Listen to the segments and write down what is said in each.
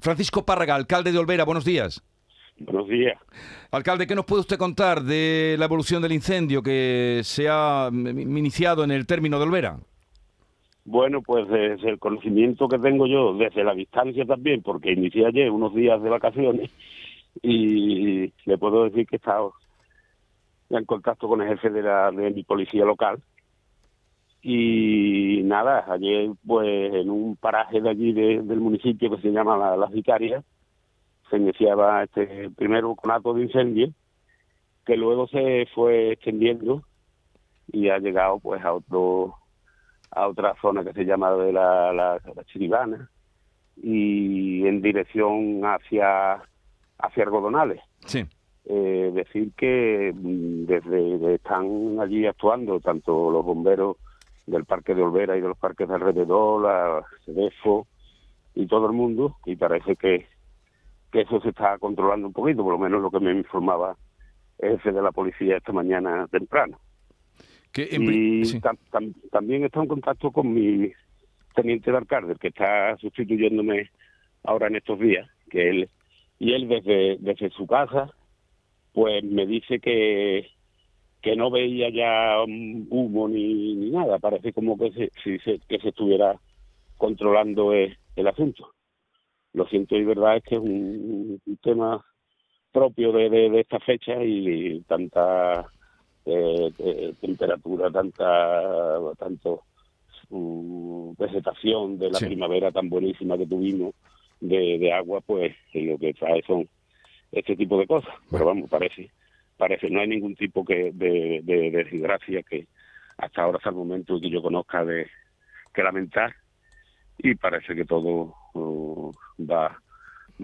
Francisco Párraga, alcalde de Olvera, buenos días. Buenos días. Alcalde, ¿qué nos puede usted contar de la evolución del incendio que se ha mm, iniciado en el término de Olvera? Bueno, pues desde el conocimiento que tengo yo, desde la distancia también, porque inicié ayer unos días de vacaciones y le puedo decir que he estado en contacto con el jefe de, la, de mi policía local y nada, ayer pues en un paraje de allí del municipio que se llama La, Las Vicarias se iniciaba este primer conato de incendio que luego se fue extendiendo y ha llegado pues a otro a otra zona que se llama de la, la, Chiribana y en dirección hacia hacia Algodonales. Sí. Eh, decir que mm, desde están allí actuando tanto los bomberos del Parque de Olvera y de los parques de alrededor, la CEDEFO y todo el mundo, y parece que, que eso se está controlando un poquito, por lo menos lo que me informaba el jefe de la policía esta mañana temprano. y también está en contacto con mi teniente de alcalde, que está sustituyéndome ahora en estos días, que él y él desde, desde su casa, pues me dice que que no veía ya humo ni, ni nada, parece como que se, que se estuviera controlando el, asunto. Lo siento y verdad es que es un, tema propio de, de, esta fecha y, tanta eh, temperatura, tanta tanto um, vegetación de la primavera tan buenísima que tuvimos de, de agua, pues lo que trae son este tipo de cosas. Pero vamos, parece parece no hay ningún tipo que de, desgracia que hasta ahora hasta el momento que yo conozca de que lamentar. Y parece que todo uh, va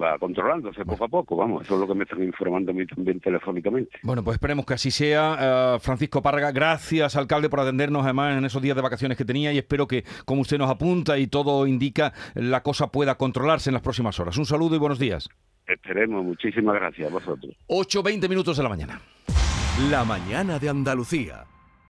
va controlándose poco a poco, vamos, eso es lo que me están informando a mí también telefónicamente. Bueno, pues esperemos que así sea. Uh, Francisco Párraga, gracias, alcalde, por atendernos además en esos días de vacaciones que tenía y espero que, como usted nos apunta y todo indica, la cosa pueda controlarse en las próximas horas. Un saludo y buenos días. Esperemos, muchísimas gracias a vosotros. 8.20 minutos de la mañana. La mañana de Andalucía.